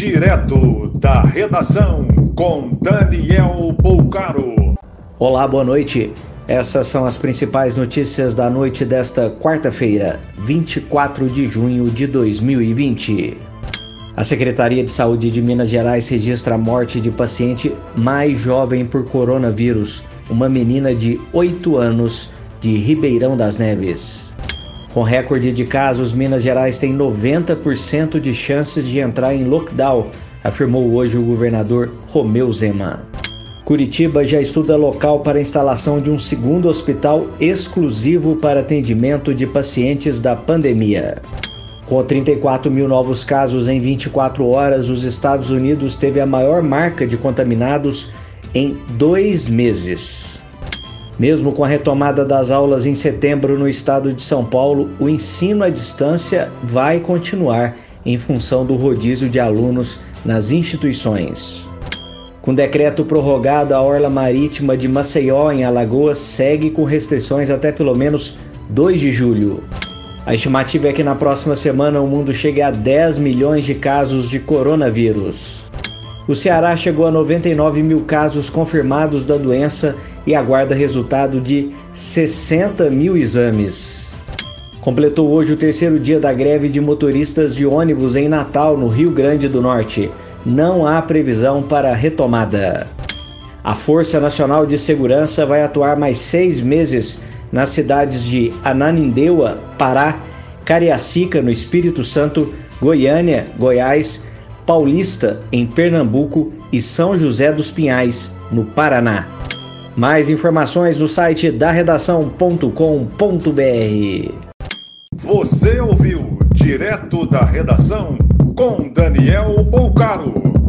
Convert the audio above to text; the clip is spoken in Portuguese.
Direto da redação com Daniel Poucaro. Olá, boa noite. Essas são as principais notícias da noite desta quarta-feira, 24 de junho de 2020. A Secretaria de Saúde de Minas Gerais registra a morte de paciente mais jovem por coronavírus, uma menina de 8 anos de Ribeirão das Neves. Com recorde de casos, Minas Gerais tem 90% de chances de entrar em lockdown, afirmou hoje o governador Romeu Zema. Curitiba já estuda local para instalação de um segundo hospital exclusivo para atendimento de pacientes da pandemia. Com 34 mil novos casos em 24 horas, os Estados Unidos teve a maior marca de contaminados em dois meses. Mesmo com a retomada das aulas em setembro no estado de São Paulo, o ensino à distância vai continuar em função do rodízio de alunos nas instituições. Com decreto prorrogado, a orla marítima de Maceió, em Alagoas, segue com restrições até pelo menos 2 de julho. A estimativa é que na próxima semana o mundo chegue a 10 milhões de casos de coronavírus. O Ceará chegou a 99 mil casos confirmados da doença e aguarda resultado de 60 mil exames. Completou hoje o terceiro dia da greve de motoristas de ônibus em Natal, no Rio Grande do Norte. Não há previsão para retomada. A Força Nacional de Segurança vai atuar mais seis meses nas cidades de Ananindeua, Pará, Cariacica, no Espírito Santo, Goiânia, Goiás, Paulista, em Pernambuco e São José dos Pinhais, no Paraná. Mais informações no site da redação.com.br. Você ouviu direto da redação com Daniel Bolcaro.